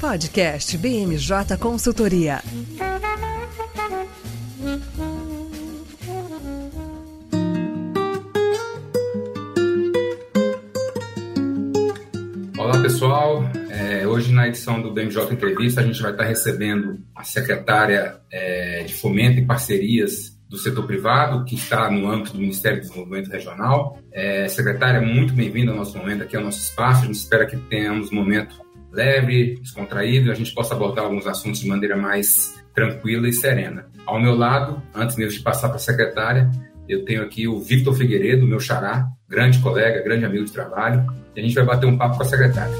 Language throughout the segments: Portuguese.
Podcast BMJ Consultoria. Olá pessoal, é, hoje na edição do BMJ Entrevista a gente vai estar recebendo a secretária é, de Fomento e Parcerias do setor privado, que está no âmbito do Ministério do Desenvolvimento Regional. É, secretária, muito bem-vinda ao nosso momento aqui, ao nosso espaço. A gente espera que tenhamos um momento leve, descontraído, a gente possa abordar alguns assuntos de maneira mais tranquila e serena. Ao meu lado, antes mesmo de passar para a secretária, eu tenho aqui o Victor Figueiredo, meu xará, grande colega, grande amigo de trabalho, e a gente vai bater um papo com a secretária.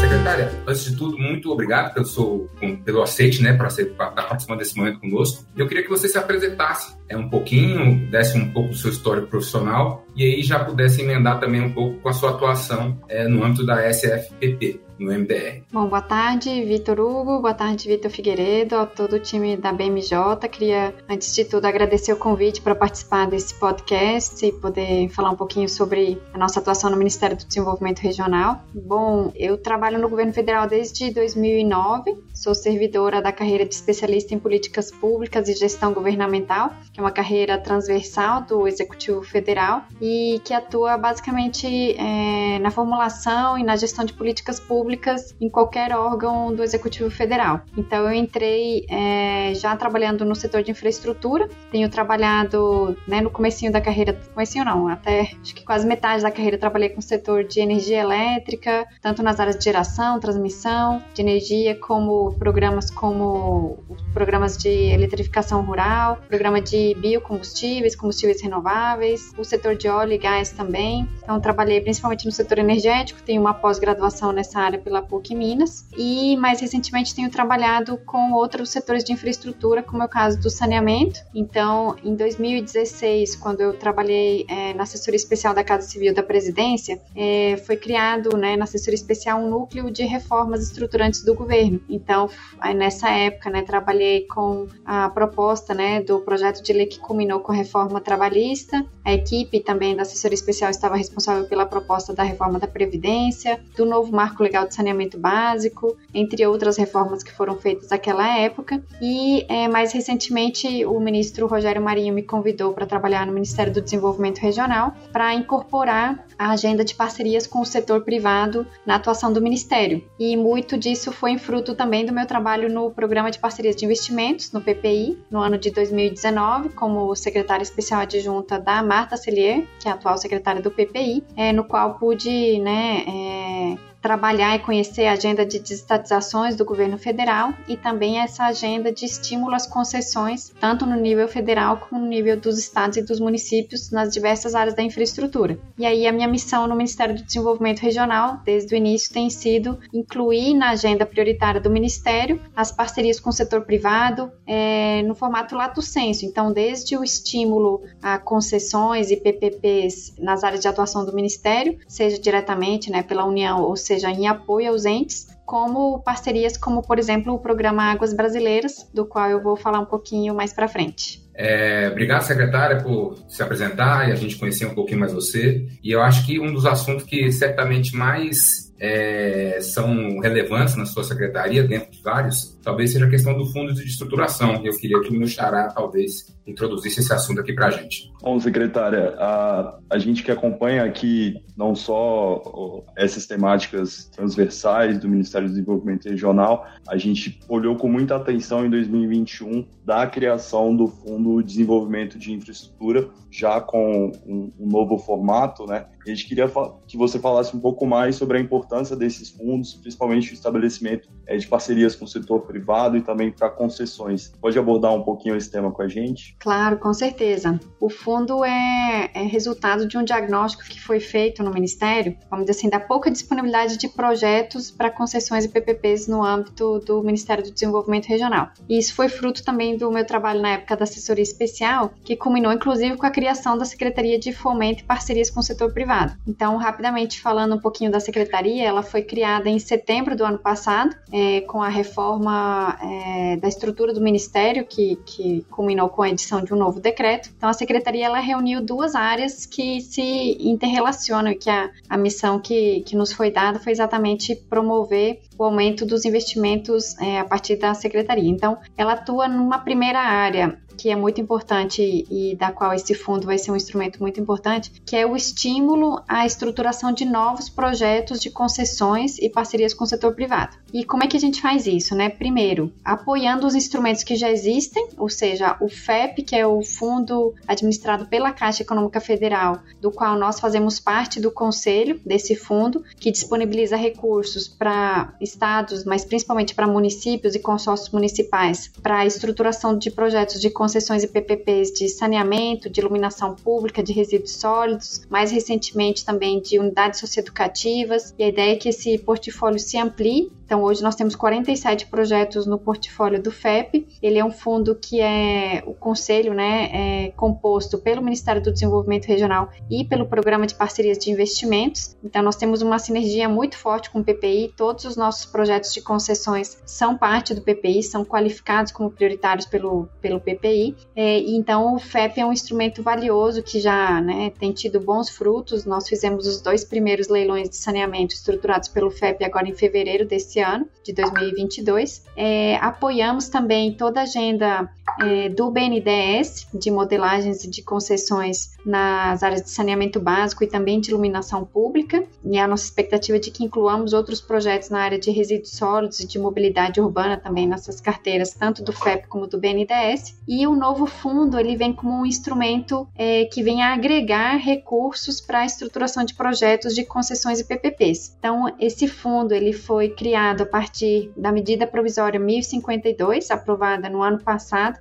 Secretária, antes de tudo, muito obrigado pelo, seu, pelo aceite, né, para estar participando desse momento conosco. Eu queria que você se apresentasse é, um pouquinho, desse um pouco do seu histórico profissional e aí já pudesse emendar também um pouco com a sua atuação é, no âmbito da SFPP no MDR. Bom, boa tarde, Vitor Hugo, boa tarde, Vitor Figueiredo, a todo o time da BMJ. Queria, antes de tudo, agradecer o convite para participar desse podcast e poder falar um pouquinho sobre a nossa atuação no Ministério do Desenvolvimento Regional. Bom, eu trabalho no governo federal desde 2009, sou servidora da carreira de especialista em políticas públicas e gestão governamental, que é uma carreira transversal do Executivo Federal e que atua basicamente é, na formulação e na gestão de políticas públicas em qualquer órgão do Executivo Federal. Então eu entrei é, já trabalhando no setor de infraestrutura, tenho trabalhado né, no comecinho da carreira, comecinho não, até acho que quase metade da carreira trabalhei com o setor de energia elétrica, tanto nas áreas de geração, transmissão, de energia, como programas como programas de eletrificação rural, programa de biocombustíveis, combustíveis renováveis, o setor de óleo e gás também. Então trabalhei principalmente no setor energético, tenho uma pós-graduação nessa área pela PUC Minas e mais recentemente tenho trabalhado com outros setores de infraestrutura, como é o caso do saneamento. Então, em 2016, quando eu trabalhei é, na assessoria especial da Casa Civil da Presidência, é, foi criado né, na assessoria especial um núcleo de reformas estruturantes do governo. Então, nessa época, né, trabalhei com a proposta né, do projeto de lei que culminou com a reforma trabalhista. A equipe também da assessoria especial estava responsável pela proposta da reforma da Previdência, do novo marco legal de saneamento básico, entre outras reformas que foram feitas naquela época. E é, mais recentemente, o ministro Rogério Marinho me convidou para trabalhar no Ministério do Desenvolvimento Regional para incorporar a agenda de parcerias com o setor privado na atuação do Ministério. E muito disso foi fruto também do meu trabalho no Programa de Parcerias de Investimentos, no PPI, no ano de 2019, como secretária especial adjunta da Marta Celier, que é a atual secretária do PPI, é, no qual pude né, é, trabalhar e conhecer a agenda de desestatizações do governo federal e também essa agenda de estímulo às concessões, tanto no nível federal como no nível dos estados e dos municípios nas diversas áreas da infraestrutura. E aí a minha missão no Ministério do Desenvolvimento Regional, desde o início, tem sido incluir na agenda prioritária do Ministério as parcerias com o setor privado é, no formato lato senso. Então, desde o estímulo a concessões e PPPs nas áreas de atuação do Ministério, seja diretamente né, pela União ou seja seja, em apoio aos entes, como parcerias como, por exemplo, o programa Águas Brasileiras, do qual eu vou falar um pouquinho mais para frente. É, obrigado, secretária, por se apresentar e a gente conhecer um pouquinho mais você. E eu acho que um dos assuntos que certamente mais é, são relevantes na sua secretaria, dentro de vários, talvez seja a questão do fundo de estruturação. Eu queria que o meu xará, talvez, introduzisse esse assunto aqui para a gente. Bom, secretária, a, a gente que acompanha aqui não só essas temáticas transversais do Ministério do Desenvolvimento Regional, a gente olhou com muita atenção em 2021 da criação do Fundo de Desenvolvimento de Infraestrutura, já com um, um novo formato, né? a gente queria que você falasse um pouco mais sobre a importância desses fundos, principalmente o estabelecimento é, de parcerias com o setor privado e também para concessões. Pode abordar um pouquinho esse tema com a gente? Claro, com certeza. O fundo é, é resultado de um diagnóstico que foi feito no Ministério, vamos dizer assim, da pouca disponibilidade de projetos para concessões e PPPs no âmbito do Ministério do Desenvolvimento Regional. E isso foi fruto também do meu trabalho na época da assessoria especial, que culminou inclusive com a criação da Secretaria de Fomento e Parcerias com o Setor Privado. Então, rapidamente falando um pouquinho da secretaria, ela foi criada em setembro do ano passado, é, com a reforma é, da estrutura do Ministério, que, que culminou com a edição de um novo decreto. Então, a secretaria ela reuniu duas áreas que se interrelacionam e que a, a missão que, que nos foi dada foi exatamente promover o aumento dos investimentos é, a partir da secretaria. Então, ela atua numa primeira área que é muito importante e da qual esse fundo vai ser um instrumento muito importante, que é o estímulo à estruturação de novos projetos de concessões e parcerias com o setor privado. E como é que a gente faz isso, né? Primeiro, apoiando os instrumentos que já existem, ou seja, o FEP, que é o fundo administrado pela Caixa Econômica Federal, do qual nós fazemos parte do conselho desse fundo, que disponibiliza recursos para estados, mas principalmente para municípios e consórcios municipais, para a estruturação de projetos de concessões e PPPs de saneamento, de iluminação pública, de resíduos sólidos, mais recentemente também de unidades socioeducativas. E a ideia é que esse portfólio se amplie então, hoje nós temos 47 projetos no portfólio do FEP. Ele é um fundo que é o conselho, né, é composto pelo Ministério do Desenvolvimento Regional e pelo Programa de Parcerias de Investimentos. Então, nós temos uma sinergia muito forte com o PPI. Todos os nossos projetos de concessões são parte do PPI, são qualificados como prioritários pelo, pelo PPI. É, então, o FEP é um instrumento valioso que já né, tem tido bons frutos. Nós fizemos os dois primeiros leilões de saneamento estruturados pelo FEP agora em fevereiro desse ano, de 2022. É, apoiamos também toda a agenda é, do BNDES, de modelagens de concessões nas áreas de saneamento básico e também de iluminação pública, e a nossa expectativa é de que incluamos outros projetos na área de resíduos sólidos e de mobilidade urbana também nessas carteiras, tanto do FEP como do BNDES. E o novo fundo ele vem como um instrumento é, que vem a agregar recursos para a estruturação de projetos de concessões e PPPs. Então, esse fundo ele foi criado a partir da medida provisória 1052, aprovada no ano passado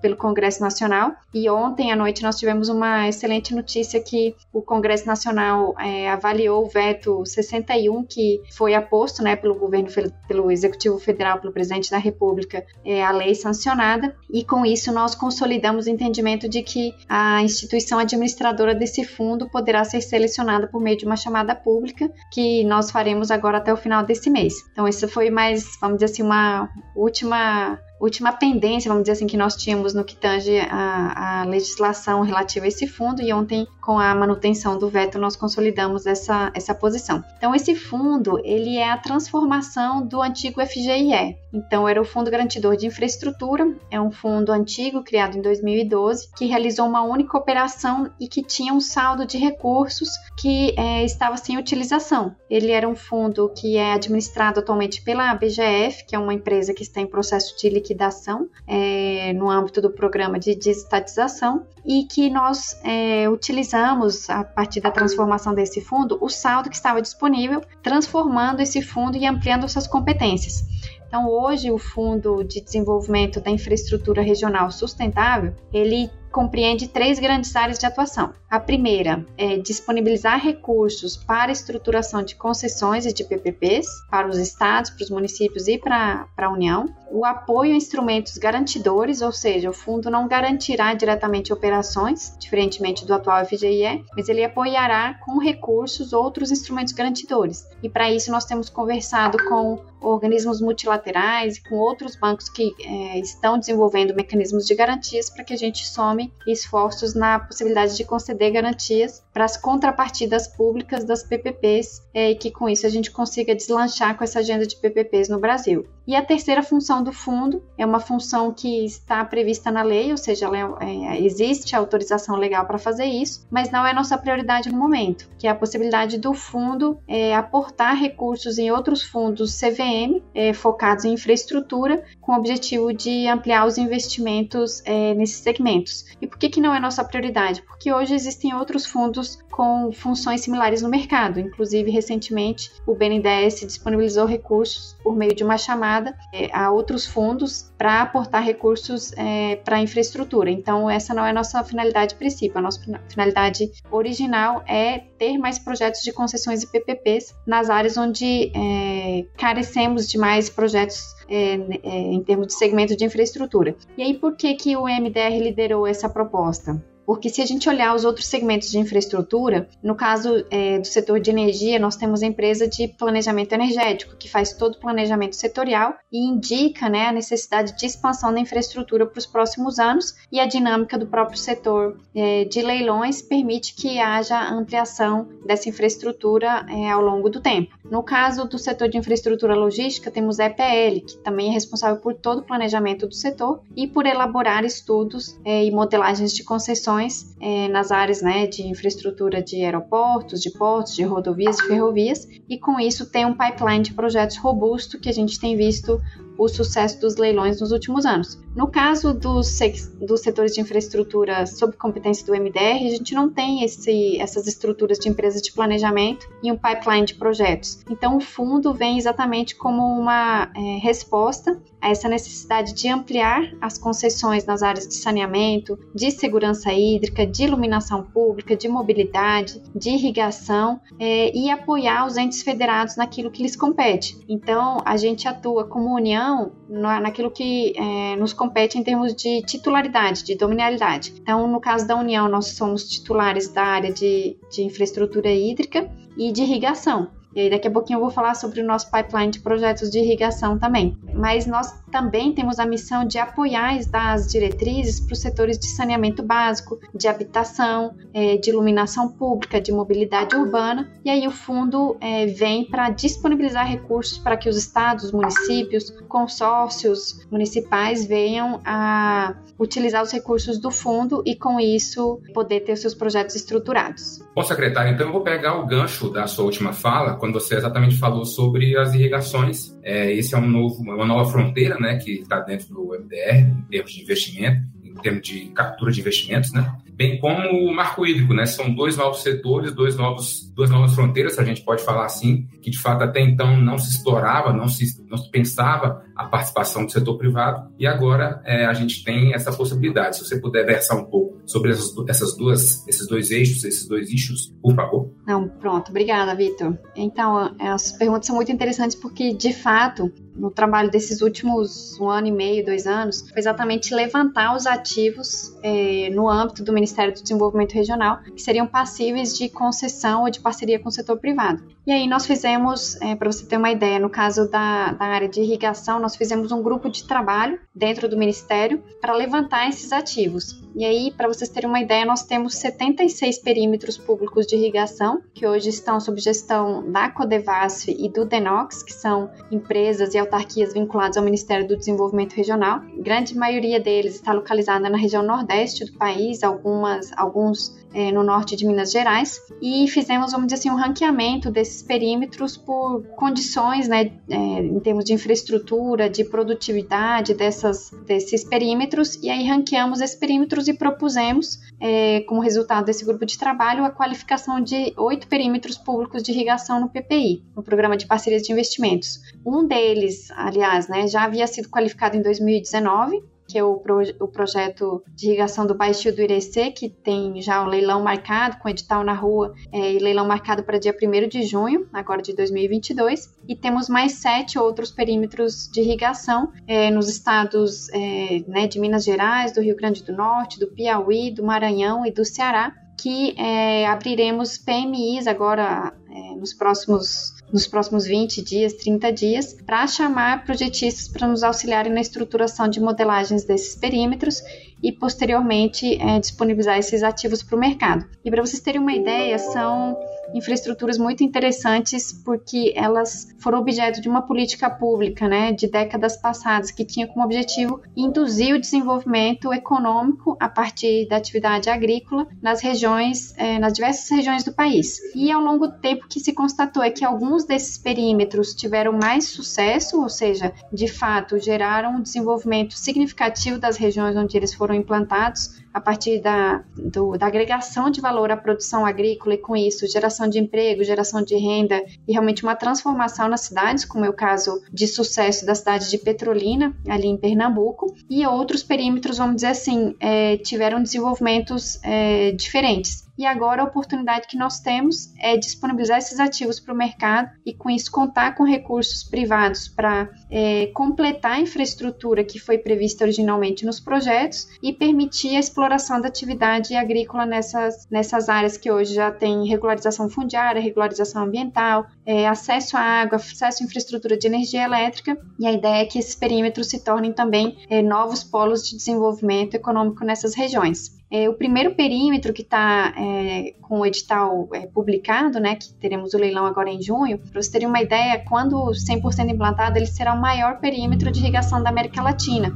pelo Congresso Nacional, e ontem à noite nós tivemos uma excelente notícia que o Congresso Nacional é, avaliou o veto 61 que foi aposto né, pelo governo, pelo Executivo Federal, pelo presidente da República, é, a lei sancionada, e com isso nós consolidamos o entendimento de que a instituição administradora desse fundo poderá ser selecionada por meio de uma chamada pública que nós faremos agora até o final desse mês. Então, isso foi mais, vamos dizer assim, uma última última pendência, vamos dizer assim, que nós tínhamos no que tange a, a, legislação relativa a esse fundo e ontem, com a manutenção do veto, nós consolidamos essa, essa posição. Então, esse fundo, ele é a transformação do antigo FGIE. Então, era o Fundo Garantidor de Infraestrutura, é um fundo antigo, criado em 2012, que realizou uma única operação e que tinha um saldo de recursos que é, estava sem utilização. Ele era um fundo que é administrado atualmente pela BGF, que é uma empresa que está em processo de liquidação é, no âmbito do programa de desestatização e que nós é, utilizamos, a partir da transformação desse fundo, o saldo que estava disponível, transformando esse fundo e ampliando suas competências. Então, hoje, o Fundo de Desenvolvimento da Infraestrutura Regional Sustentável, ele compreende três grandes áreas de atuação. A primeira é disponibilizar recursos para estruturação de concessões e de PPPs para os estados, para os municípios e para, para a União. O apoio a instrumentos garantidores, ou seja, o fundo não garantirá diretamente operações, diferentemente do atual FGIE, mas ele apoiará com recursos outros instrumentos garantidores. E para isso nós temos conversado com organismos multilaterais e com outros bancos que é, estão desenvolvendo mecanismos de garantias para que a gente some esforços na possibilidade de conceder garantias para as contrapartidas públicas das PPPs é, e que com isso a gente consiga deslanchar com essa agenda de PPPs no Brasil. E a terceira função do fundo é uma função que está prevista na lei, ou seja, é, é, existe autorização legal para fazer isso, mas não é nossa prioridade no momento, que é a possibilidade do fundo é, aportar recursos em outros fundos CVM é, focados em infraestrutura, com o objetivo de ampliar os investimentos é, nesses segmentos. E por que, que não é nossa prioridade? Porque hoje existem outros fundos com funções similares no mercado. Inclusive, recentemente, o BNDES disponibilizou recursos por meio de uma chamada é, a outros fundos para aportar recursos é, para infraestrutura. Então, essa não é a nossa finalidade principal. A nossa finalidade original é ter mais projetos de concessões e PPPs nas áreas onde é, carecemos de mais projetos é, é, em termos de segmento de infraestrutura. E aí, por que, que o MDR liderou essa proposta? Porque se a gente olhar os outros segmentos de infraestrutura, no caso é, do setor de energia, nós temos a empresa de planejamento energético, que faz todo o planejamento setorial e indica né, a necessidade de expansão da infraestrutura para os próximos anos, e a dinâmica do próprio setor é, de leilões permite que haja ampliação dessa infraestrutura é, ao longo do tempo. No caso do setor de infraestrutura logística, temos a EPL, que também é responsável por todo o planejamento do setor e por elaborar estudos é, e modelagens de concessões é, nas áreas né, de infraestrutura de aeroportos, de portos, de rodovias e ferrovias, e com isso tem um pipeline de projetos robusto que a gente tem visto o sucesso dos leilões nos últimos anos. No caso dos, dos setores de infraestrutura sob competência do MDR, a gente não tem esse, essas estruturas de empresas de planejamento e um pipeline de projetos. Então, o fundo vem exatamente como uma é, resposta a essa necessidade de ampliar as concessões nas áreas de saneamento, de segurança hídrica, de iluminação pública, de mobilidade, de irrigação é, e apoiar os entes federados naquilo que lhes compete. Então, a gente atua como união naquilo que é, nos compete em termos de titularidade, de dominalidade. Então, no caso da União, nós somos titulares da área de, de infraestrutura hídrica e de irrigação. E aí daqui a pouquinho eu vou falar sobre o nosso pipeline de projetos de irrigação também. Mas nós também temos a missão de apoiar as diretrizes para os setores de saneamento básico, de habitação, é, de iluminação pública, de mobilidade urbana. E aí o fundo é, vem para disponibilizar recursos para que os estados, municípios, consórcios municipais venham a utilizar os recursos do fundo e com isso poder ter seus projetos estruturados. Bom, secretário, então eu vou pegar o gancho da sua última fala quando você exatamente falou sobre as irrigações. É, esse é um novo, uma nova fronteira né, que está dentro do MDR, em termos de investimento, em termos de captura de investimentos, né? bem como o marco hídrico, né? São dois novos setores, dois novos, duas novas fronteiras, a gente pode falar assim, que de fato até então não se explorava, não se, não se pensava a participação do setor privado, e agora é, a gente tem essa possibilidade. Se você puder versar um pouco sobre essas, essas duas, esses dois eixos, esses dois eixos, por favor. Não, pronto, obrigada, Vitor. Então, as perguntas são muito interessantes porque, de fato, no trabalho desses últimos um ano e meio, dois anos, foi exatamente levantar os ativos é, no âmbito do Ministério do Desenvolvimento Regional que seriam passíveis de concessão ou de parceria com o setor privado. E aí nós fizemos, é, para você ter uma ideia, no caso da, da área de irrigação, nós fizemos um grupo de trabalho dentro do Ministério para levantar esses ativos. E aí, para vocês terem uma ideia, nós temos 76 perímetros públicos de irrigação, que hoje estão sob gestão da Codevasf e do DENOX, que são empresas e autarquias vinculadas ao Ministério do Desenvolvimento Regional. A grande maioria deles está localizada na região nordeste do país, algumas, alguns é, no norte de Minas Gerais, e fizemos, vamos dizer assim, um ranqueamento desses perímetros por condições, né, é, em termos de infraestrutura, de produtividade dessas, desses perímetros, e aí ranqueamos esses perímetros e propusemos, é, como resultado desse grupo de trabalho, a qualificação de oito perímetros públicos de irrigação no PPI, no Programa de Parcerias de Investimentos. Um deles, aliás, né, já havia sido qualificado em 2019, que é o, pro, o projeto de irrigação do Baixio do Irecê, que tem já o um leilão marcado, com edital na rua é, e leilão marcado para dia 1 de junho, agora de 2022. E temos mais sete outros perímetros de irrigação é, nos estados é, né, de Minas Gerais, do Rio Grande do Norte, do Piauí, do Maranhão e do Ceará, que é, abriremos PMIs agora é, nos próximos nos próximos 20 dias, 30 dias, para chamar projetistas para nos auxiliarem na estruturação de modelagens desses perímetros e posteriormente é, disponibilizar esses ativos para o mercado. E para vocês terem uma ideia, são infraestruturas muito interessantes porque elas foram objeto de uma política pública, né, de décadas passadas que tinha como objetivo induzir o desenvolvimento econômico a partir da atividade agrícola nas regiões, é, nas diversas regiões do país. E ao longo do tempo que se constatou é que alguns desses perímetros tiveram mais sucesso, ou seja, de fato geraram um desenvolvimento significativo das regiões onde eles foram implantados a partir da, do, da agregação de valor à produção agrícola e com isso geração de emprego, geração de renda e realmente uma transformação nas cidades, como é o caso de sucesso da cidade de Petrolina, ali em Pernambuco, e outros perímetros, vamos dizer assim, é, tiveram desenvolvimentos é, diferentes. E agora a oportunidade que nós temos é disponibilizar esses ativos para o mercado e com isso contar com recursos privados para é, completar a infraestrutura que foi prevista originalmente nos projetos e permitir a exploração da atividade agrícola nessas, nessas áreas que hoje já tem regularização fundiária, regularização ambiental, é, acesso à água, acesso à infraestrutura de energia elétrica e a ideia é que esses perímetros se tornem também é, novos polos de desenvolvimento econômico nessas regiões. É, o primeiro perímetro que está é, com o edital é, publicado, né, que teremos o leilão agora em junho, para vocês terem uma ideia, quando 100% implantado, ele será o maior perímetro de irrigação da América Latina.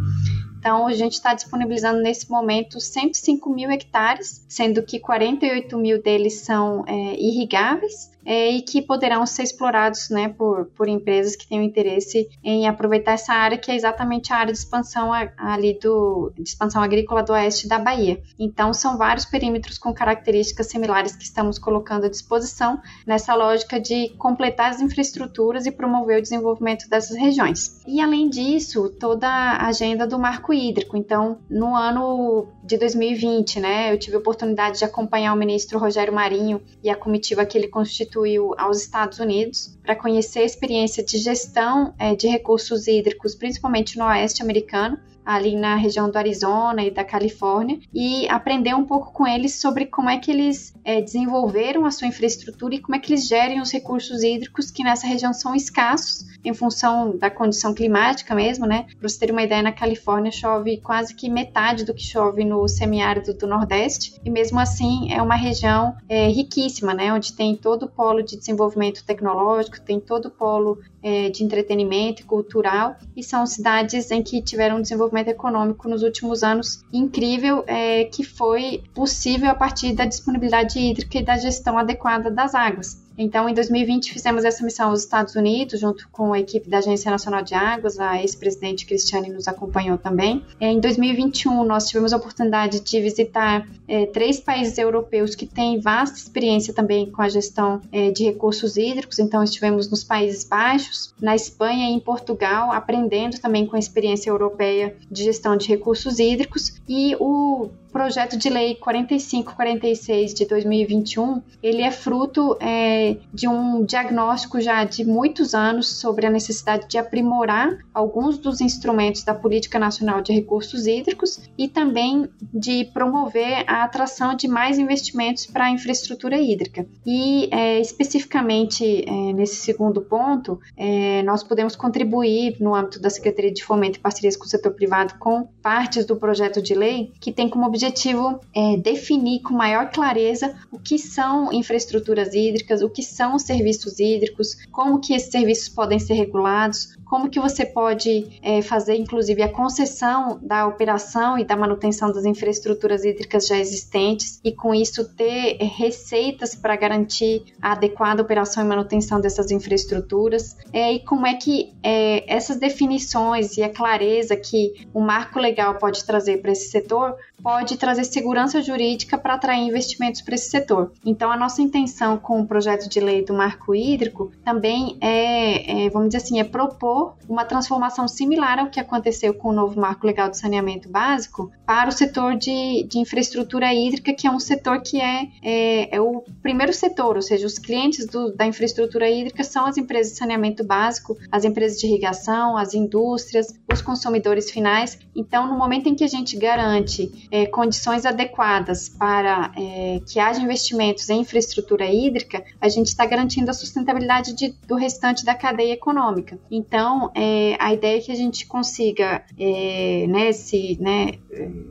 Então, a gente está disponibilizando nesse momento 105 mil hectares, sendo que 48 mil deles são é, irrigáveis é, e que poderão ser explorados né, por, por empresas que tenham interesse em aproveitar essa área, que é exatamente a área de expansão ali do de expansão agrícola do oeste da Bahia. Então, são vários perímetros com características similares que estamos colocando à disposição nessa lógica de completar as infraestruturas e promover o desenvolvimento dessas regiões. E além disso, toda a agenda do marco hídrico. Então, no ano de 2020, né, eu tive a oportunidade de acompanhar o ministro Rogério Marinho e a comitiva que ele constituiu constituiu aos Estados Unidos para conhecer a experiência de gestão é, de recursos hídricos, principalmente no oeste americano, ali na região do Arizona e da Califórnia, e aprender um pouco com eles sobre como é que eles é, desenvolveram a sua infraestrutura e como é que eles gerem os recursos hídricos que nessa região são escassos em função da condição climática mesmo, né? Para você ter uma ideia, na Califórnia chove quase que metade do que chove no semiárido do Nordeste, e mesmo assim é uma região é, riquíssima, né? Onde tem todo o polo de desenvolvimento tecnológico, tem todo o polo é, de entretenimento e cultural, e são cidades em que tiveram desenvolvimento econômico nos últimos anos incrível, é, que foi possível a partir da disponibilidade hídrica e da gestão adequada das águas. Então, em 2020, fizemos essa missão aos Estados Unidos, junto com a equipe da Agência Nacional de Águas, a ex-presidente Cristiane nos acompanhou também. Em 2021, nós tivemos a oportunidade de visitar é, três países europeus que têm vasta experiência também com a gestão é, de recursos hídricos. Então, estivemos nos Países Baixos, na Espanha e em Portugal, aprendendo também com a experiência europeia de gestão de recursos hídricos. E o projeto de lei 4546 de 2021, ele é fruto é, de um diagnóstico já de muitos anos sobre a necessidade de aprimorar alguns dos instrumentos da Política Nacional de Recursos Hídricos e também de promover a atração de mais investimentos para a infraestrutura hídrica. E é, especificamente é, nesse segundo ponto, é, nós podemos contribuir no âmbito da Secretaria de Fomento e Parcerias com o Setor Privado com partes do projeto de lei que tem como objetivo objetivo é definir com maior clareza o que são infraestruturas hídricas, o que são os serviços hídricos, como que esses serviços podem ser regulados, como que você pode é, fazer, inclusive, a concessão da operação e da manutenção das infraestruturas hídricas já existentes e, com isso, ter receitas para garantir a adequada operação e manutenção dessas infraestruturas, é, e como é que é, essas definições e a clareza que o marco legal pode trazer para esse setor pode trazer segurança jurídica para atrair investimentos para esse setor. Então, a nossa intenção com o projeto de lei do marco hídrico também é, é vamos dizer assim, é propor uma transformação similar ao que aconteceu com o novo marco legal de saneamento básico para o setor de, de infraestrutura hídrica, que é um setor que é, é, é o primeiro setor, ou seja, os clientes do, da infraestrutura hídrica são as empresas de saneamento básico, as empresas de irrigação, as indústrias, os consumidores finais. Então, no momento em que a gente garante é, condições adequadas para é, que haja investimentos em infraestrutura hídrica, a gente está garantindo a sustentabilidade de, do restante da cadeia econômica. Então, é, a ideia é que a gente consiga, é, né, se, né,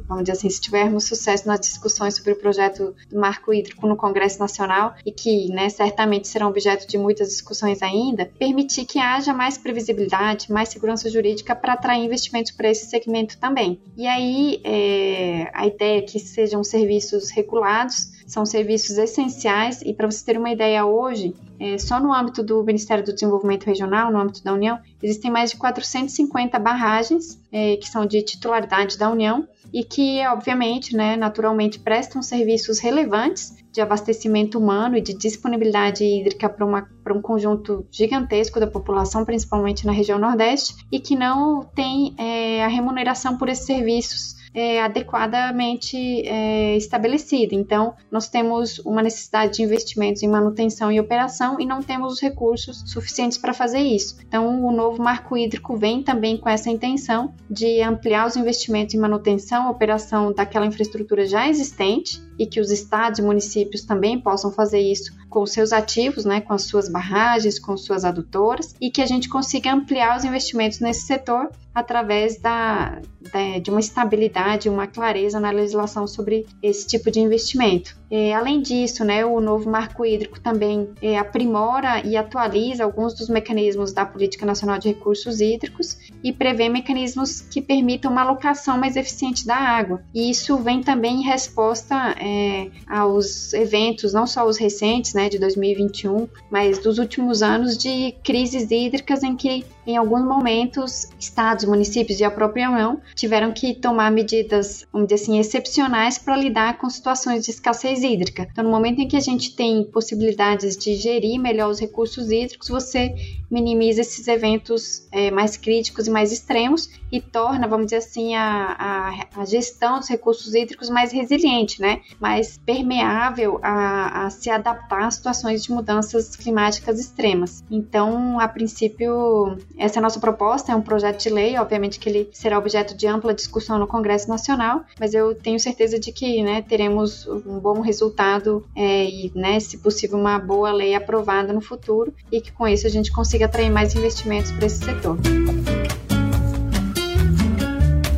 vamos dizer assim, se tivermos sucesso nas discussões sobre o projeto do marco hídrico no Congresso Nacional e que, né, certamente serão objeto de muitas discussões ainda, permitir que haja mais previsibilidade, mais segurança jurídica para atrair investimentos para esse segmento também. E aí, é, a ideia é que sejam serviços regulados, são serviços essenciais e para você ter uma ideia hoje, é, só no âmbito do Ministério do Desenvolvimento Regional, no âmbito da União, existem mais de 450 barragens é, que são de titularidade da União e que, obviamente, né, naturalmente prestam serviços relevantes de abastecimento humano e de disponibilidade hídrica para um conjunto gigantesco da população, principalmente na região Nordeste, e que não tem é, a remuneração por esses serviços é, adequadamente é, estabelecida. Então, nós temos uma necessidade de investimentos em manutenção e operação e não temos os recursos suficientes para fazer isso. Então, o novo marco hídrico vem também com essa intenção de ampliar os investimentos em manutenção, operação daquela infraestrutura já existente e que os estados e municípios também possam fazer isso com seus ativos, né, com as suas barragens, com suas adutoras, e que a gente consiga ampliar os investimentos nesse setor através da, da, de uma estabilidade, uma clareza na legislação sobre esse tipo de investimento. Além disso, né, o novo marco hídrico também é, aprimora e atualiza alguns dos mecanismos da Política Nacional de Recursos Hídricos e prevê mecanismos que permitam uma alocação mais eficiente da água. E isso vem também em resposta é, aos eventos, não só os recentes, né, de 2021, mas dos últimos anos de crises hídricas em que em alguns momentos, estados, municípios e a própria União tiveram que tomar medidas, vamos dizer assim, excepcionais para lidar com situações de escassez hídrica. Então, no momento em que a gente tem possibilidades de gerir melhor os recursos hídricos, você minimiza esses eventos é, mais críticos e mais extremos e torna, vamos dizer assim, a, a, a gestão dos recursos hídricos mais resiliente, né? mais permeável a, a se adaptar a situações de mudanças climáticas extremas. Então, a princípio, essa é a nossa proposta, é um projeto de lei, obviamente que ele será objeto de ampla discussão no Congresso Nacional, mas eu tenho certeza de que né, teremos um bom resultado é, e, né, se possível, uma boa lei aprovada no futuro e que com isso a gente consiga atrair mais investimentos para esse setor.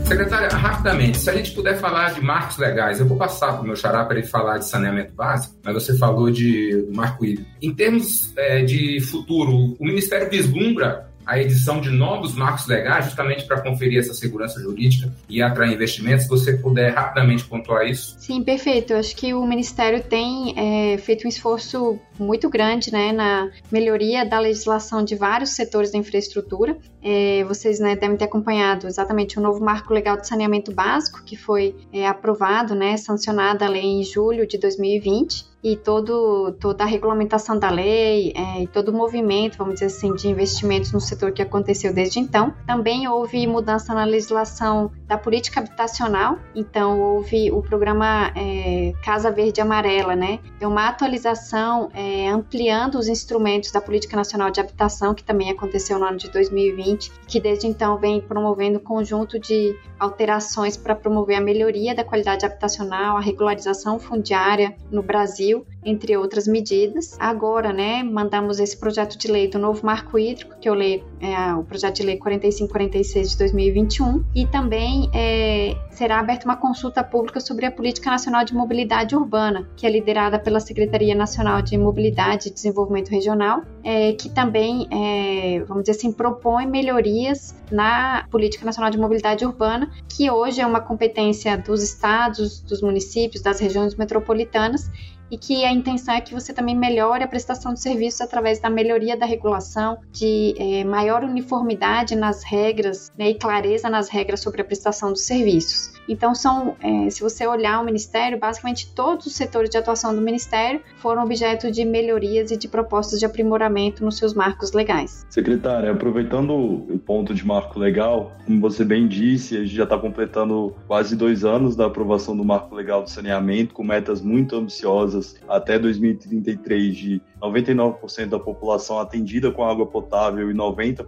Secretária, rapidamente, se a gente puder falar de marcos legais, eu vou passar para o meu xará para ele falar de saneamento básico, mas você falou de marco hídrico. Em termos é, de futuro, o Ministério vislumbra a edição de novos marcos legais, justamente para conferir essa segurança jurídica e atrair investimentos. Se você puder rapidamente pontuar isso. Sim, perfeito. Eu acho que o Ministério tem é, feito um esforço muito grande né, na melhoria da legislação de vários setores da infraestrutura. É, vocês né, devem ter acompanhado exatamente o novo marco legal de saneamento básico, que foi é, aprovado, né, sancionada a lei em julho de 2020 e todo, toda a regulamentação da lei é, e todo o movimento, vamos dizer assim, de investimentos no setor que aconteceu desde então. Também houve mudança na legislação da política habitacional, então houve o programa é, Casa Verde Amarela, né? É uma atualização é, ampliando os instrumentos da Política Nacional de Habitação, que também aconteceu no ano de 2020, que desde então vem promovendo um conjunto de alterações para promover a melhoria da qualidade habitacional, a regularização fundiária no Brasil, entre outras medidas. Agora, né, mandamos esse projeto de lei do novo marco hídrico, que eu leio é, o projeto de lei 4546 de 2021, e também é, será aberta uma consulta pública sobre a Política Nacional de Mobilidade Urbana, que é liderada pela Secretaria Nacional de Mobilidade e Desenvolvimento Regional, é, que também, é, vamos dizer assim, propõe melhorias na Política Nacional de Mobilidade Urbana, que hoje é uma competência dos estados, dos municípios, das regiões metropolitanas e que a intenção é que você também melhore a prestação de serviços através da melhoria da regulação, de é, maior uniformidade nas regras né, e clareza nas regras sobre a prestação dos serviços. Então, são, é, se você olhar o Ministério, basicamente todos os setores de atuação do Ministério foram objeto de melhorias e de propostas de aprimoramento nos seus marcos legais. Secretária, aproveitando o ponto de marco legal, como você bem disse, a gente já está completando quase dois anos da aprovação do marco legal do saneamento, com metas muito ambiciosas até 2033 de 99% da população atendida com água potável e 90%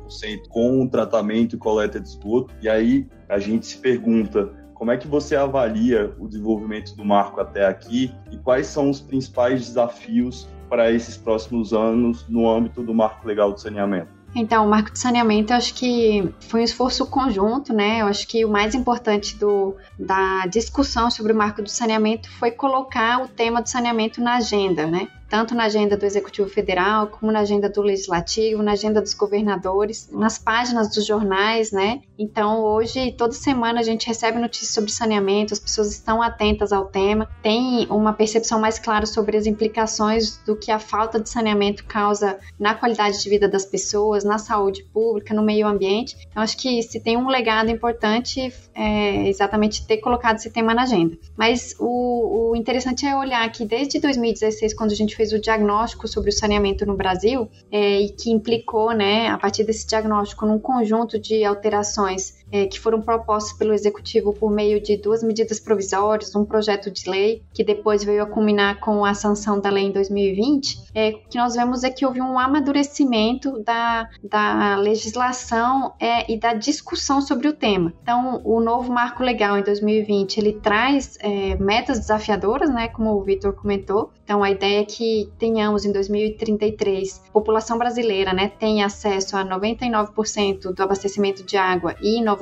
com tratamento e coleta de esgoto. E aí a gente se pergunta como é que você avalia o desenvolvimento do marco até aqui e quais são os principais desafios para esses próximos anos no âmbito do marco legal do saneamento? Então, o marco de saneamento, eu acho que foi um esforço conjunto, né? Eu acho que o mais importante do, da discussão sobre o marco do saneamento foi colocar o tema do saneamento na agenda, né? Tanto na agenda do Executivo Federal, como na agenda do Legislativo, na agenda dos governadores, nas páginas dos jornais, né? Então, hoje, toda semana a gente recebe notícias sobre saneamento, as pessoas estão atentas ao tema, tem uma percepção mais clara sobre as implicações do que a falta de saneamento causa na qualidade de vida das pessoas, na saúde pública, no meio ambiente. Então, acho que se tem um legado importante é exatamente ter colocado esse tema na agenda. Mas o, o interessante é olhar que desde 2016, quando a gente gente fez o diagnóstico sobre o saneamento no Brasil é, e que implicou, né, a partir desse diagnóstico, num conjunto de alterações é, que foram propostas pelo Executivo por meio de duas medidas provisórias, um projeto de lei, que depois veio a culminar com a sanção da lei em 2020, é, que nós vemos é que houve um amadurecimento da, da legislação é, e da discussão sobre o tema. Então, o novo marco legal em 2020, ele traz é, metas desafiadoras, né, como o Vitor comentou. Então, a ideia é que tenhamos em 2033, população brasileira, né, tenha acesso a 99% do abastecimento de água e 90%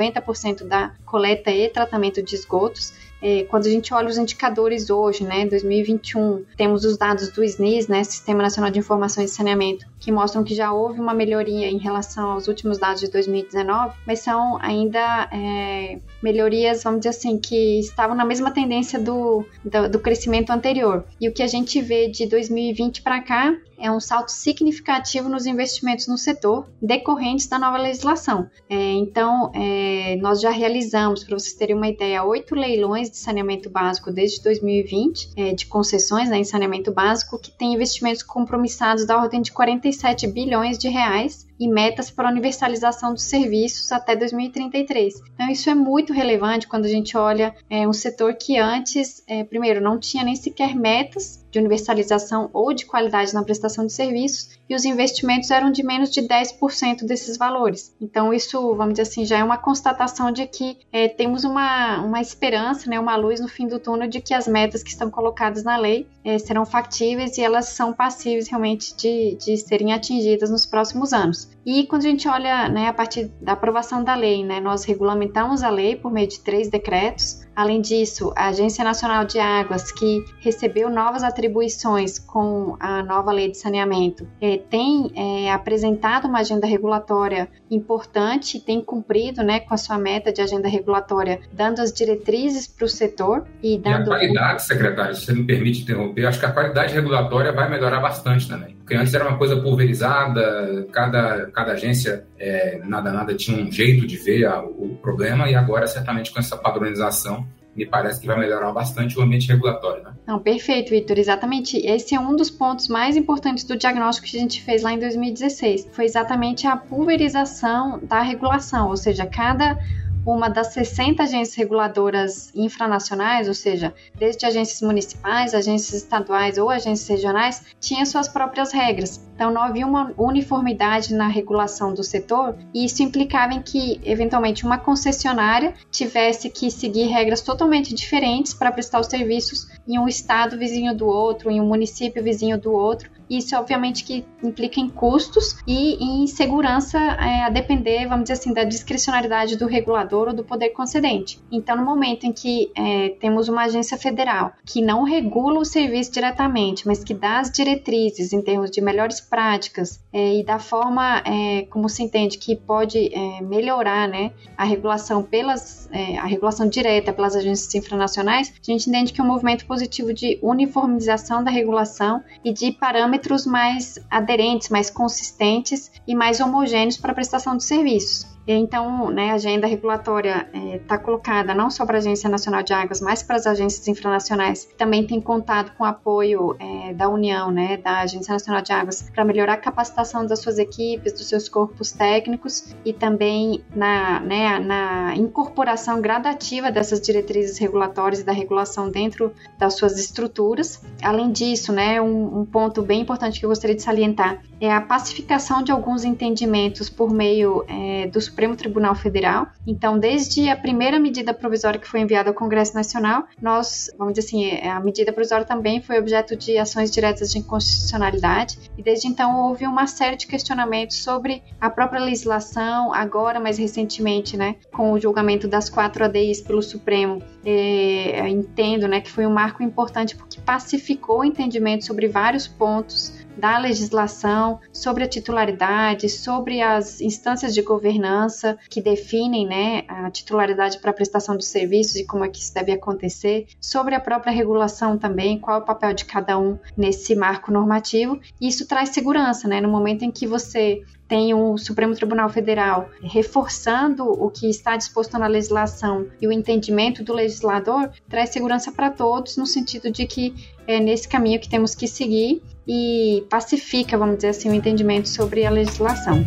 da coleta e tratamento de esgotos. É, quando a gente olha os indicadores hoje, né, 2021, temos os dados do SNIS, né, Sistema Nacional de Informações de Saneamento, que mostram que já houve uma melhoria em relação aos últimos dados de 2019, mas são ainda é, melhorias, vamos dizer assim, que estavam na mesma tendência do, do, do crescimento anterior. E o que a gente vê de 2020 para cá é um salto significativo nos investimentos no setor decorrentes da nova legislação. É, então, é, nós já realizamos, para vocês terem uma ideia, oito leilões de saneamento básico desde 2020, é, de concessões né, em saneamento básico, que tem investimentos compromissados da ordem de 47 bilhões de reais e metas para a universalização dos serviços até 2033. Então, isso é muito relevante quando a gente olha é, um setor que antes, é, primeiro, não tinha nem sequer metas de universalização ou de qualidade na prestação de serviços e os investimentos eram de menos de 10% desses valores. Então, isso, vamos dizer assim, já é uma constatação de que é, temos uma, uma esperança, né, uma luz no fim do túnel de que as metas que estão colocadas na lei é, serão factíveis e elas são passíveis realmente de, de serem atingidas nos próximos anos. E quando a gente olha né, a partir da aprovação da lei, né, nós regulamentamos a lei por meio de três decretos. Além disso, a Agência Nacional de Águas, que recebeu novas atribuições com a nova lei de saneamento, é, tem é, apresentado uma agenda regulatória importante, tem cumprido né, com a sua meta de agenda regulatória, dando as diretrizes para o setor e dando. E a qualidade, secretário, se você me permite interromper, acho que a qualidade regulatória vai melhorar bastante também. Porque antes era uma coisa pulverizada, cada, cada agência, é, nada, nada, tinha um jeito de ver a, o problema, e agora, certamente, com essa padronização, me parece que vai melhorar bastante o ambiente regulatório. Né? Não, perfeito, Vitor. Exatamente. Esse é um dos pontos mais importantes do diagnóstico que a gente fez lá em 2016. Foi exatamente a pulverização da regulação, ou seja, cada uma das 60 agências reguladoras infranacionais, ou seja, desde agências municipais, agências estaduais ou agências regionais, tinha suas próprias regras. Então não havia uma uniformidade na regulação do setor e isso implicava em que, eventualmente, uma concessionária tivesse que seguir regras totalmente diferentes para prestar os serviços em um estado vizinho do outro, em um município vizinho do outro, isso, obviamente, que implica em custos e em segurança é, a depender, vamos dizer assim, da discricionalidade do regulador ou do poder concedente. Então, no momento em que é, temos uma agência federal que não regula o serviço diretamente, mas que dá as diretrizes em termos de melhores práticas é, e da forma é, como se entende que pode é, melhorar né, a regulação pelas é, a regulação direta pelas agências infranacionais, a gente entende que é um movimento positivo de uniformização da regulação e de parâmetros parâmetros mais aderentes, mais consistentes e mais homogêneos para a prestação de serviços. Então, né, a agenda regulatória está é, colocada não só para a Agência Nacional de Águas, mas para as agências infranacionais, que também tem contado com o apoio é, da União, né, da Agência Nacional de Águas, para melhorar a capacitação das suas equipes, dos seus corpos técnicos e também na, né, na incorporação gradativa dessas diretrizes regulatórias e da regulação dentro das suas estruturas. Além disso, né, um, um ponto bem importante que eu gostaria de salientar é a pacificação de alguns entendimentos por meio é, dos Supremo Tribunal Federal. Então, desde a primeira medida provisória que foi enviada ao Congresso Nacional, nós, vamos dizer assim, é, a medida provisória também foi objeto de ações diretas de inconstitucionalidade, e desde então houve uma série de questionamentos sobre a própria legislação, agora mais recentemente, né, com o julgamento das quatro ADIs pelo Supremo, é, entendo né, que foi um marco importante porque pacificou o entendimento sobre vários pontos da legislação sobre a titularidade, sobre as instâncias de governança que definem né, a titularidade para a prestação de serviços e como é que isso deve acontecer, sobre a própria regulação também, qual é o papel de cada um nesse marco normativo. E isso traz segurança, né? No momento em que você tem o Supremo Tribunal Federal reforçando o que está disposto na legislação e o entendimento do legislador, traz segurança para todos, no sentido de que é nesse caminho que temos que seguir e pacifica, vamos dizer assim, o entendimento sobre a legislação.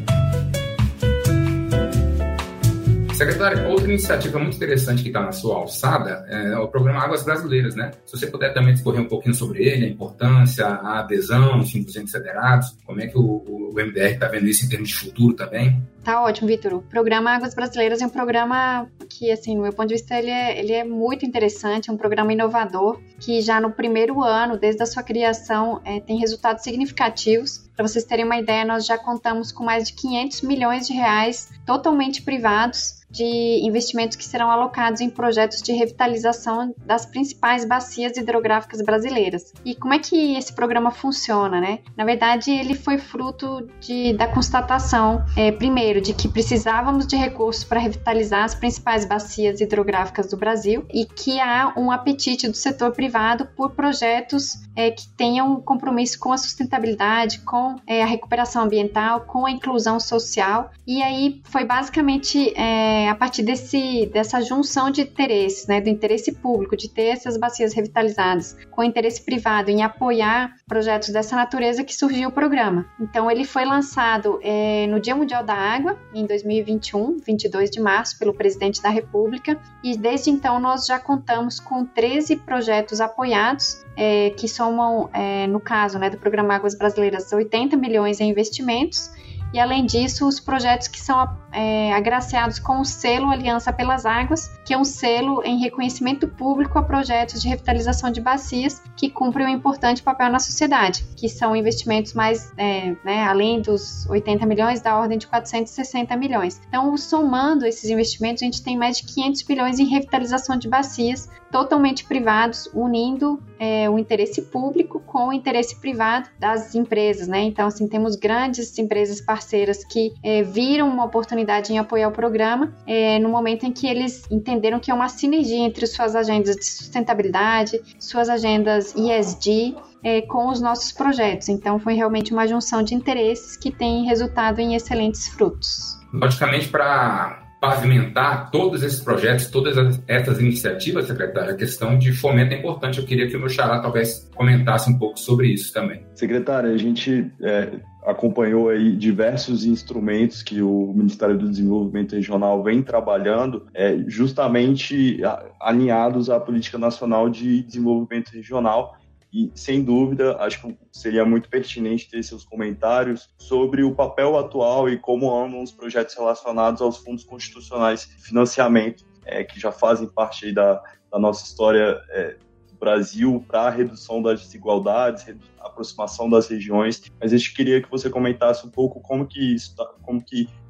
Secretária, outra iniciativa muito interessante que está na sua alçada é o programa Águas Brasileiras, né? Se você puder também discorrer um pouquinho sobre ele, a importância, a adesão, enfim, dos entes federados, como é que o, o MDR está vendo isso em termos de futuro também? Tá ótimo, Vitor. O programa Águas Brasileiras é um programa que, assim, no meu ponto de vista, ele é, ele é muito interessante, é um programa inovador, que já no primeiro ano, desde a sua criação, é, tem resultados significativos. Para vocês terem uma ideia, nós já contamos com mais de 500 milhões de reais totalmente privados de investimentos que serão alocados em projetos de revitalização das principais bacias hidrográficas brasileiras. E como é que esse programa funciona, né? Na verdade, ele foi fruto de, da constatação, é, primeiro, de que precisávamos de recursos para revitalizar as principais bacias hidrográficas do Brasil e que há um apetite do setor privado por projetos é, que tenham compromisso com a sustentabilidade, com é, a recuperação ambiental, com a inclusão social. E aí foi basicamente é, a partir desse, dessa junção de interesses, né, do interesse público, de ter essas bacias revitalizadas, com o interesse privado em apoiar projetos dessa natureza, que surgiu o programa. Então, ele foi lançado é, no Dia Mundial da Água, em 2021, 22 de março, pelo presidente da República, e desde então nós já contamos com 13 projetos apoiados é, que somam, é, no caso né, do Programa Águas Brasileiras, 80 milhões em investimentos e além disso, os projetos que são é, agraciados com o selo Aliança pelas Águas, que é um selo em reconhecimento público a projetos de revitalização de bacias que cumprem um importante papel na sociedade, que são investimentos mais, é, né, além dos 80 milhões, da ordem de 460 milhões. Então, somando esses investimentos, a gente tem mais de 500 milhões em revitalização de bacias totalmente privados, unindo é, o interesse público com o interesse privado das empresas, né? Então, assim, temos grandes empresas parceiras que é, viram uma oportunidade em apoiar o programa é, no momento em que eles entenderam que é uma sinergia entre suas agendas de sustentabilidade, suas agendas ESG é, com os nossos projetos. Então, foi realmente uma junção de interesses que tem resultado em excelentes frutos. Logicamente, para pavimentar todos esses projetos, todas essas iniciativas, secretária, a questão de fomento é importante. Eu queria que o meu xará talvez comentasse um pouco sobre isso também. Secretária, a gente é, acompanhou aí diversos instrumentos que o Ministério do Desenvolvimento Regional vem trabalhando, é, justamente alinhados à Política Nacional de Desenvolvimento Regional e, sem dúvida, acho que seria muito pertinente ter seus comentários sobre o papel atual e como andam os projetos relacionados aos fundos constitucionais de financiamento, é, que já fazem parte da, da nossa história é, do Brasil para a redução das desigualdades, aproximação das regiões. Mas a gente queria que você comentasse um pouco como que isso tá,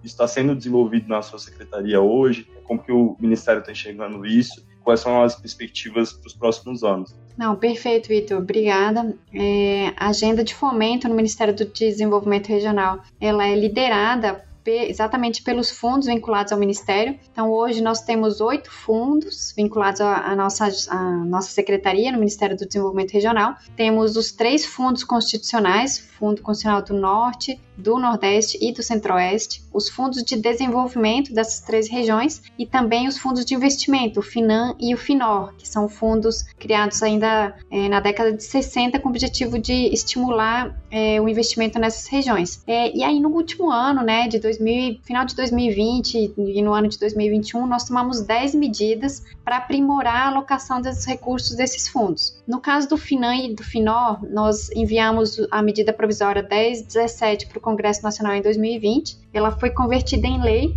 está sendo desenvolvido na sua secretaria hoje, como que o Ministério está enxergando isso, quais são as perspectivas para os próximos anos. Não, perfeito, Vitor. Obrigada. É, a agenda de fomento no Ministério do Desenvolvimento Regional, ela é liderada exatamente pelos fundos vinculados ao Ministério. Então, hoje nós temos oito fundos vinculados à nossa, à nossa secretaria no Ministério do Desenvolvimento Regional. Temos os três fundos constitucionais, Fundo Constitucional do Norte, do Nordeste e do Centro-Oeste, os fundos de desenvolvimento dessas três regiões e também os fundos de investimento, o FINAM e o FINOR, que são fundos criados ainda é, na década de 60 com o objetivo de estimular é, o investimento nessas regiões. É, e aí no último ano, né, de 2000, final de 2020 e no ano de 2021, nós tomamos 10 medidas para aprimorar a alocação desses recursos desses fundos. No caso do FINAM e do FINOR, nós enviamos a medida provisória 1017 para o Congresso Nacional em 2020. Ela foi convertida em lei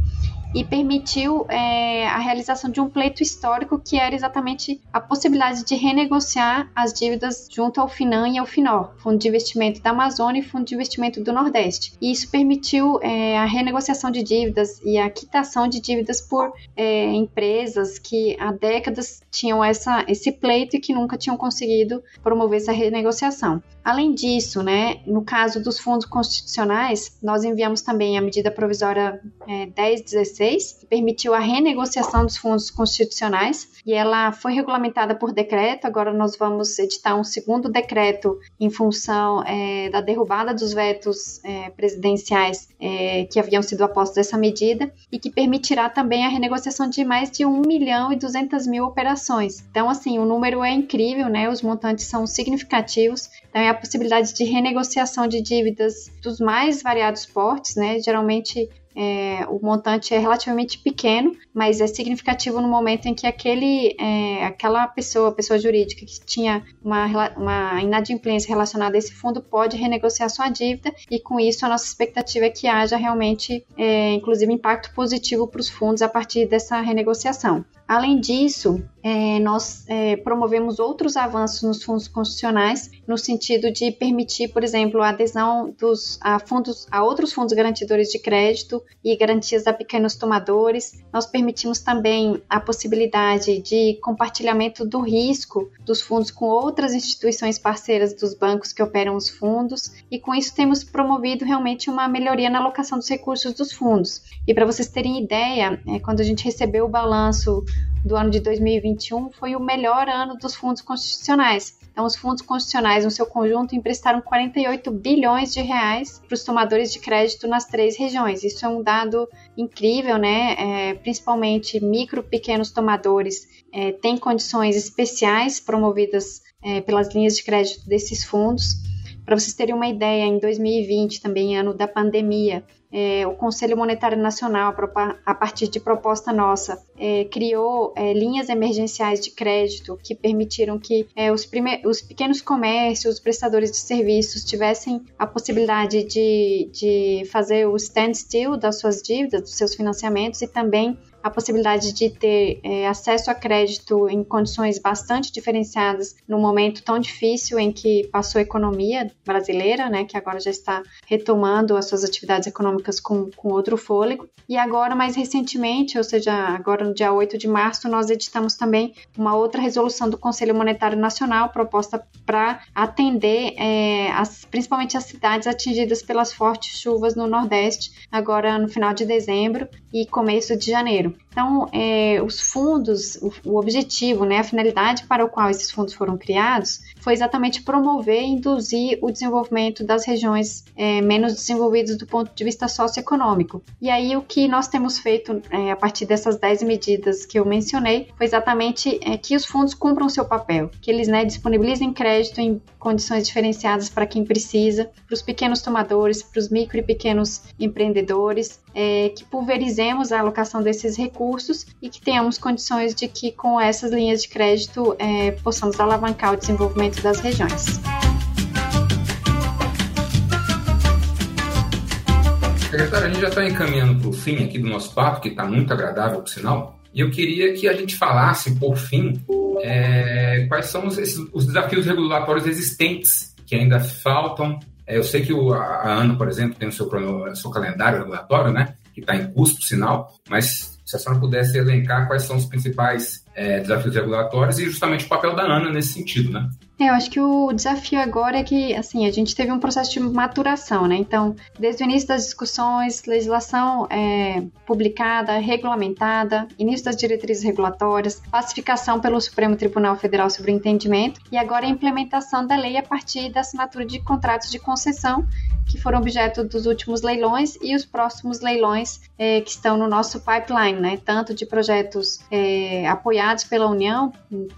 e permitiu é, a realização de um pleito histórico que era exatamente a possibilidade de renegociar as dívidas junto ao Finan e ao Finor, Fundo de Investimento da Amazônia e Fundo de Investimento do Nordeste. E isso permitiu é, a renegociação de dívidas e a quitação de dívidas por é, empresas que há décadas tinham essa, esse pleito e que nunca tinham conseguido promover essa renegociação. Além disso, né, no caso dos fundos constitucionais, nós enviamos também a medida provisória é, 1016 2016, que permitiu a renegociação dos fundos constitucionais e ela foi regulamentada por decreto. Agora nós vamos editar um segundo decreto em função é, da derrubada dos vetos é, presidenciais é, que haviam sido apostos dessa medida e que permitirá também a renegociação de mais de 1 milhão e 200 mil operações. Então, assim, o número é incrível, né? Os montantes são significativos. Então, é a possibilidade de renegociação de dívidas dos mais variados portes, né? Geralmente é, o montante é relativamente pequeno, mas é significativo no momento em que aquele, é, aquela pessoa, pessoa jurídica que tinha uma, uma inadimplência relacionada a esse fundo pode renegociar sua dívida e com isso a nossa expectativa é que haja realmente, é, inclusive, impacto positivo para os fundos a partir dessa renegociação. Além disso, é, nós é, promovemos outros avanços nos fundos constitucionais, no sentido de permitir, por exemplo, a adesão dos, a, fundos, a outros fundos garantidores de crédito e garantias a pequenos tomadores. Nós permitimos também a possibilidade de compartilhamento do risco dos fundos com outras instituições parceiras dos bancos que operam os fundos, e com isso temos promovido realmente uma melhoria na alocação dos recursos dos fundos. E para vocês terem ideia, é, quando a gente recebeu o balanço do ano de 2021 foi o melhor ano dos fundos constitucionais. Então, os fundos constitucionais, no seu conjunto, emprestaram 48 bilhões de reais para os tomadores de crédito nas três regiões. Isso é um dado incrível, né? É, principalmente micro, pequenos tomadores é, têm condições especiais promovidas é, pelas linhas de crédito desses fundos. Para vocês terem uma ideia, em 2020, também ano da pandemia, é, o Conselho Monetário Nacional, a partir de proposta nossa, é, criou é, linhas emergenciais de crédito que permitiram que é, os, os, pequenos comércios, os prestadores de serviços tivessem a possibilidade de, de fazer o standstill das suas dívidas, dos seus financiamentos e também a possibilidade de ter é, acesso a crédito em condições bastante diferenciadas no momento tão difícil em que passou a economia brasileira, né, que agora já está retomando as suas atividades econômicas com, com outro fôlego. E agora, mais recentemente, ou seja, agora no dia 8 de março, nós editamos também uma outra resolução do Conselho Monetário Nacional proposta para atender é, as, principalmente as cidades atingidas pelas fortes chuvas no Nordeste, agora no final de dezembro e começo de janeiro. you. Então, é, os fundos, o, o, objetivo, né, a finalidade para o qual esses fundos foram criados foi exatamente promover e induzir o desenvolvimento das regiões é, menos desenvolvidas do ponto de vista socioeconômico. E aí, o que nós temos feito é, a partir dessas 10 medidas que eu mencionei foi exatamente é, que os fundos cumpram seu papel, que eles né, disponibilizem crédito em condições diferenciadas para quem precisa, para os pequenos tomadores, para os micro e pequenos empreendedores, é, que pulverizemos a alocação desses recursos e que tenhamos condições de que com essas linhas de crédito é, possamos alavancar o desenvolvimento das regiões. Secretário, a gente já está encaminhando para o fim aqui do nosso papo, que está muito agradável, por sinal, e eu queria que a gente falasse, por fim, é, quais são os, esses, os, desafios regulatórios existentes que ainda faltam. É, eu sei que o, a ANA, por exemplo, tem o seu, seu calendário regulatório, né, que está em curso, por sinal, mas se a senhora pudesse elencar quais são os principais é, desafios regulatórios e justamente o papel da ANA nesse sentido, né? É, eu acho que o desafio agora é que, assim, a gente teve um processo de maturação, né? Então, desde o início das discussões, legislação é, publicada, regulamentada, início das diretrizes regulatórias, classificação pelo Supremo Tribunal Federal sobre o entendimento e agora a implementação da lei a partir da assinatura de contratos de concessão que foram objeto dos últimos leilões e os próximos leilões é, que estão no nosso pipeline, né? Tanto de projetos é, apoiados pela União,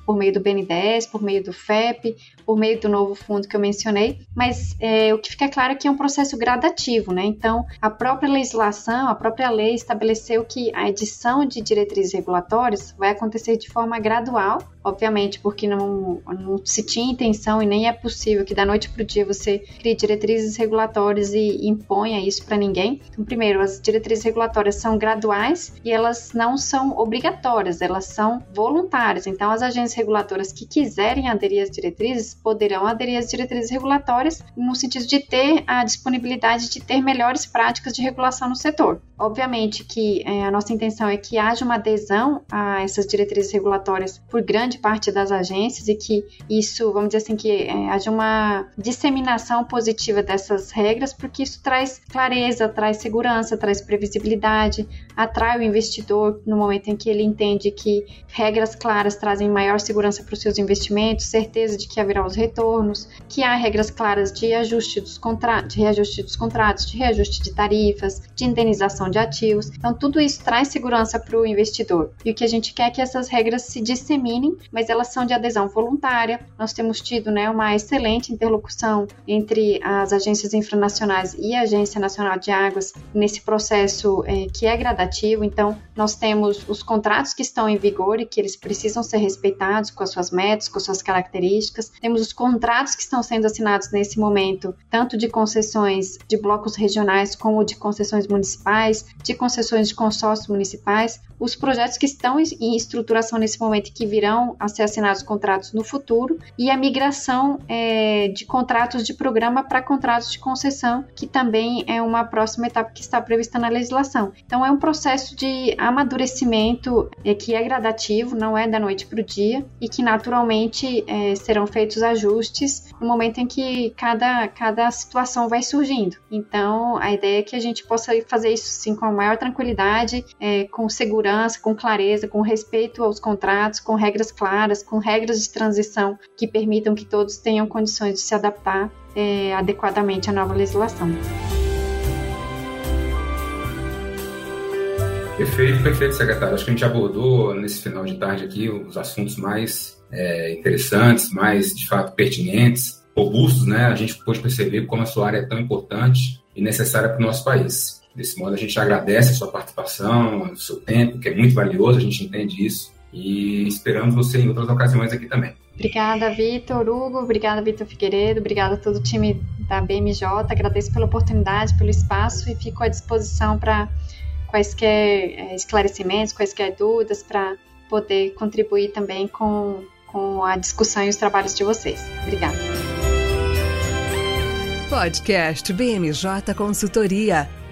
por meio do BNDES, por meio do FEP, por meio do novo fundo que eu mencionei, mas é, o que fica claro é que é um processo gradativo, né? Então, a própria legislação, a própria lei estabeleceu que a edição de diretrizes regulatórias vai acontecer de forma gradual, obviamente, porque não, não se tinha intenção e nem é possível que da noite para o dia você crie diretrizes regulatórias e imponha isso para ninguém. Então, primeiro, as diretrizes regulatórias são graduais e elas não são obrigatórias, elas são voluntárias. Então, as agências reguladoras que quiserem aderir às diretrizes poderão aderir às diretrizes regulatórias no sentido de ter a disponibilidade de ter melhores práticas de regulação no setor. Obviamente que é, a nossa intenção é que haja uma adesão a essas diretrizes regulatórias por grande parte das agências e que isso, vamos dizer assim, que é, haja uma disseminação positiva dessas regras, porque isso traz clareza, traz segurança, traz previsibilidade, atrai o investidor no momento em que ele entende que regras claras trazem maior segurança para os seus investimentos, certeza de que haverá os retornos, que há regras claras de ajuste dos contratos, de reajuste dos contratos, de reajuste de tarifas, de indenização de ativos. Então, tudo isso traz segurança para o investidor. E o que a gente quer é que essas regras se disseminem, mas elas são de adesão voluntária. Nós temos tido né, uma excelente interlocução entre as agências infranacionais e a Agência Nacional de Águas nesse processo é, que é gradativo. Então, nós temos os contratos que estão em vigor e que eles precisam ser respeitados com as suas metas, com as suas características. Temos os contratos que estão sendo assinados nesse momento, tanto de concessões de blocos regionais como de concessões municipais, de concessões de consórcios municipais, os projetos que estão em estruturação nesse momento e que virão a ser assinados contratos no futuro, e a migração é, de contratos de programa para contratos de concessão, que também é uma próxima etapa que está prevista na legislação. Então, é um processo de amadurecimento é, que é gradativo, não é da noite para o dia, e que naturalmente é, serão feitos ajustes no momento em que cada, cada situação vai surgindo. Então, a ideia é que a gente possa fazer isso sim com a maior tranquilidade, é, com segurança segurança, com clareza, com respeito aos contratos, com regras claras, com regras de transição que permitam que todos tenham condições de se adaptar é, adequadamente à nova legislação. Perfeito, perfeito, secretário. Acho que a gente abordou nesse final de tarde aqui os assuntos mais é, interessantes, mais de fato pertinentes, robustos, né? A gente pôde perceber como a sua área é tão importante e necessária para o nosso país. Desse modo, a gente agradece a sua participação, o seu tempo, que é muito valioso, a gente entende isso. E esperamos você em outras ocasiões aqui também. Obrigada, Vitor, Hugo, obrigada, Vitor Figueiredo, obrigada a todo o time da BMJ. Agradeço pela oportunidade, pelo espaço e fico à disposição para quaisquer é, esclarecimentos, quaisquer dúvidas, para poder contribuir também com, com a discussão e os trabalhos de vocês. Obrigada. Podcast BMJ Consultoria